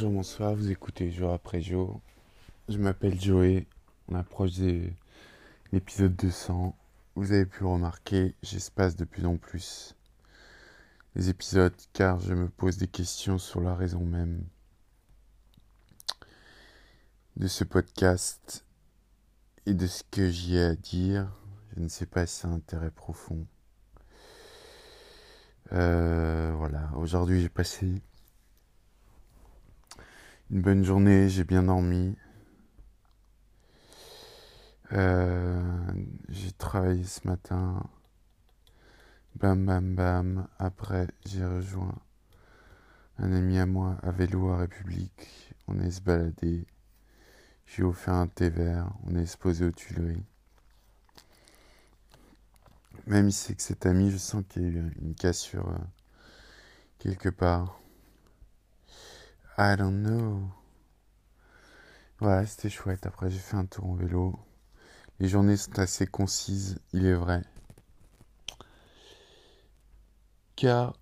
Bonjour, bonsoir, vous écoutez jour après jour. Je m'appelle Joey, on approche de l'épisode 200. Vous avez pu remarquer, j'espace de plus en plus les épisodes car je me pose des questions sur la raison même de ce podcast et de ce que j'y ai à dire. Je ne sais pas si c'est un intérêt profond. Euh, voilà, aujourd'hui j'ai passé une bonne journée, j'ai bien dormi. Euh, j'ai travaillé ce matin. Bam bam bam. Après, j'ai rejoint un ami à moi à vélo à République. On est se baladé. J'ai offert un thé vert. On est exposé aux Tuileries. Même si c'est que cet ami, je sens qu'il y a eu une cassure euh, quelque part. I don't know. Voilà, c'était chouette. Après, j'ai fait un tour en vélo. Les journées sont assez concises, il est vrai. Car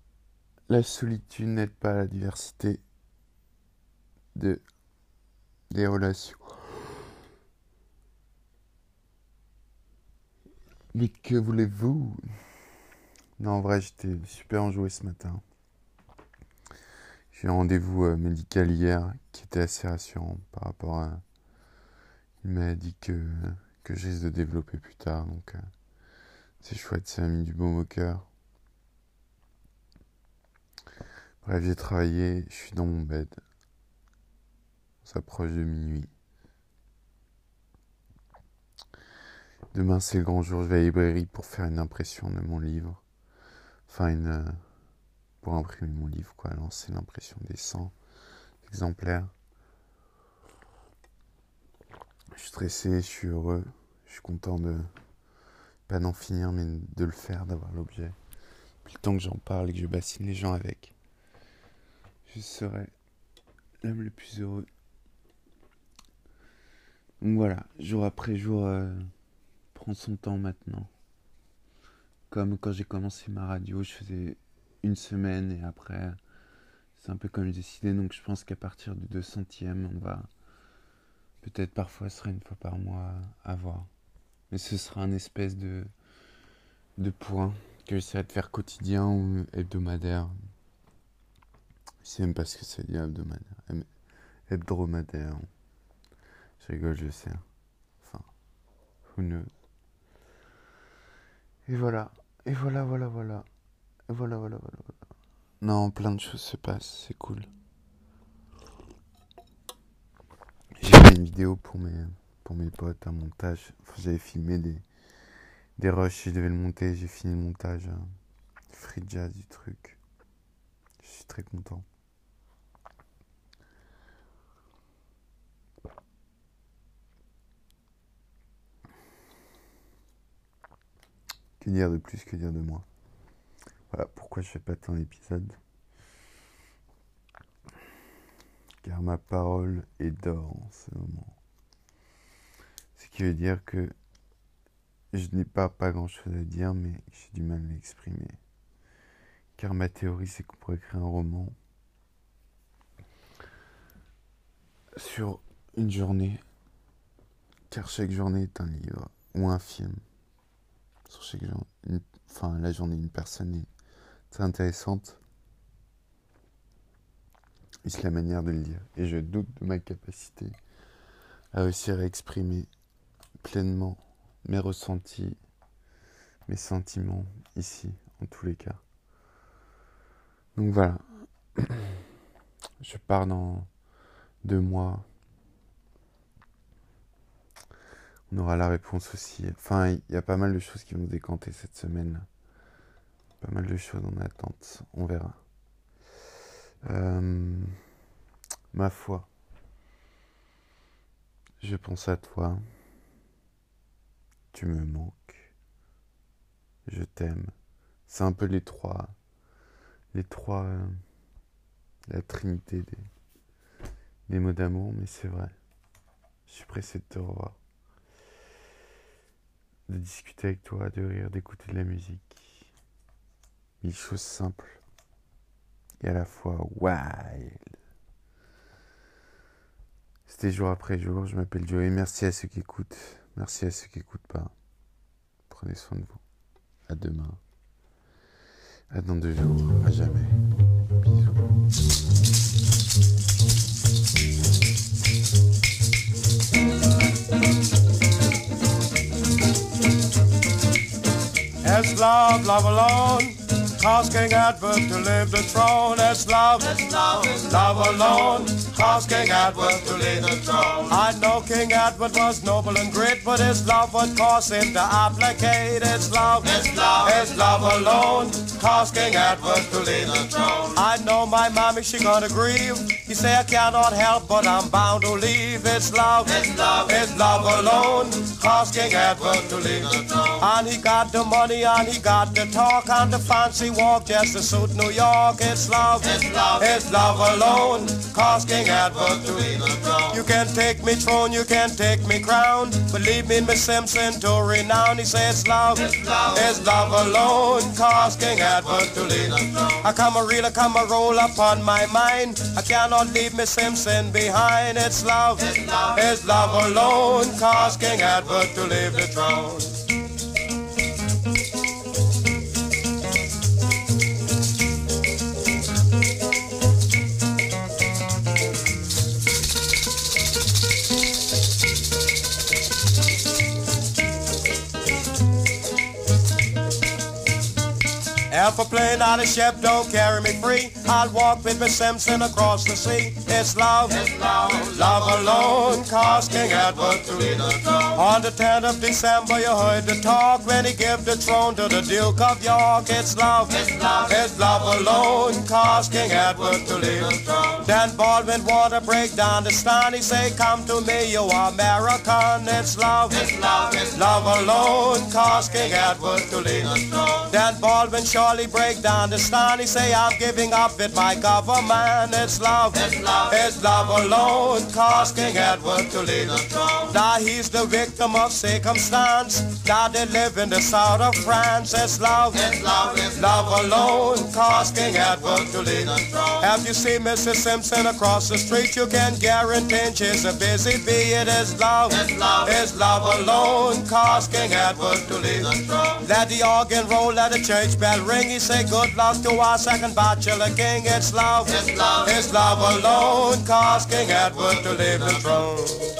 la solitude n'aide pas à la diversité de, des relations. Mais que voulez-vous? Non, en vrai, j'étais super enjoué ce matin. J'ai eu un rendez-vous euh, médical hier qui était assez rassurant par rapport à. Il m'a dit que, que risque de développer plus tard, donc euh, c'est chouette, ça a mis du baume au cœur. Bref, j'ai travaillé, je suis dans mon bed. On s'approche de minuit. Demain, c'est le grand jour, je vais à la librairie pour faire une impression de mon livre. Enfin, une. Imprimer mon livre, quoi, lancer l'impression des 100 exemplaires. Je suis stressé, je suis heureux, je suis content de pas d'en finir, mais de le faire, d'avoir l'objet. Puis le temps que j'en parle et que je bassine les gens avec, je serai l'homme le plus heureux. Donc voilà, jour après jour, euh, prend son temps maintenant. Comme quand j'ai commencé ma radio, je faisais une semaine et après c'est un peu comme décidé donc je pense qu'à partir du 200e on va peut-être parfois ce sera une fois par mois à voir. Mais ce sera un espèce de de point que j'essaierai de faire quotidien ou hebdomadaire. Je sais même pas ce que c'est dire hebdomadaire. Hebdomadaire. Je rigole je sais. Enfin who knows. Et voilà. Et voilà voilà voilà voilà, voilà, voilà, voilà. Non, plein de choses se passent, c'est cool. J'ai fait une vidéo pour mes, pour mes potes, un montage. Enfin, j'avais filmé des, des rushs, je devais le monter, j'ai fini le montage. Hein. Free jazz du truc. Je suis très content. Que dire de plus, que dire de moi? Voilà pourquoi je fais pas tant d'épisodes. Car ma parole est d'or en ce moment. Ce qui veut dire que je n'ai pas, pas grand chose à dire, mais j'ai du mal à l'exprimer. Car ma théorie, c'est qu'on pourrait écrire un roman sur une journée. Car chaque journée est un livre ou un film. Sur chaque journée, enfin, la journée, une personne est c'est intéressante. C'est la manière de le dire. Et je doute de ma capacité à réussir à exprimer pleinement mes ressentis, mes sentiments ici, en tous les cas. Donc voilà. Je pars dans deux mois. On aura la réponse aussi. Enfin, il y a pas mal de choses qui vont se décanter cette semaine pas mal de choses en attente. On verra. Euh, ma foi, je pense à toi. Tu me manques. Je t'aime. C'est un peu les trois, les trois, euh, la trinité des, mots d'amour, mais c'est vrai. Je suis pressé de te revoir, de discuter avec toi, de rire, d'écouter de la musique mille choses simples et à la fois wild. C'était jour après jour. Je m'appelle Joey. Merci à ceux qui écoutent. Merci à ceux qui n'écoutent pas. Prenez soin de vous. À demain. À dans deux jours. À jamais. Bisous. Love alone. Cause King Edward to leave the throne. It's love, it's love, it's love alone. Cause King Edward to leave the throne. I know King Edward was noble and great, but his love would cause him to abdicate. It's love, it's love, it's love alone. Cause King Edward to leave the throne. I know my mommy, she gonna grieve. He say I cannot help, but I'm bound to leave. It's love, it's love, it's love alone. Cause King Edward to leave the throne. And he got the money and he got the talk and the fancy walk just to suit New York. It's love, it's love, it's love alone. Cause King Edward to leave the throne. You can't take me throne, you can't take me crown. Believe me, Miss Simpson to renown. He says love, it's love, it's love alone. Cause King Edward to leave the throne. I come a reel, I come a roll upon my mind. I cannot leave Miss Simpson behind. It's love, it's love, it's love alone. Cause King Edward to leave the throne. If a plane on a ship don't carry me free, I'll walk with Miss Simpson across the sea. It's love, it's love, love alone, cause King Edward to lead. On the 10th of December, you heard the talk when he gave the throne to the Duke of York. It's love, it's love, it's love alone, cause King Edward to lead the throne. Then Baldwin wanna break down the stand. He say, Come to me, you American. It's love, it's love, it's love alone, cause King Edward to lead the throne. Then Baldwin surely break down the stand. He say, I'm giving up with my government. It's love, it's love, it's love alone, cause King Edward to lead the throne. Now he's the victim of circumstance. Now they live in the south of France. It's love, it's love, it's love alone, cause King Edward to lead the throne. Have you seen Mrs. Simpson across the street? You can guarantee she's a busy bee. It is love, it's love, it's love alone, cause King Edward to lead the throne. Let the organ roll, let the church bell ring. He say good luck to our second bachelor king. It's love, it's love, it's love alone, cause King Edward to leave the throne.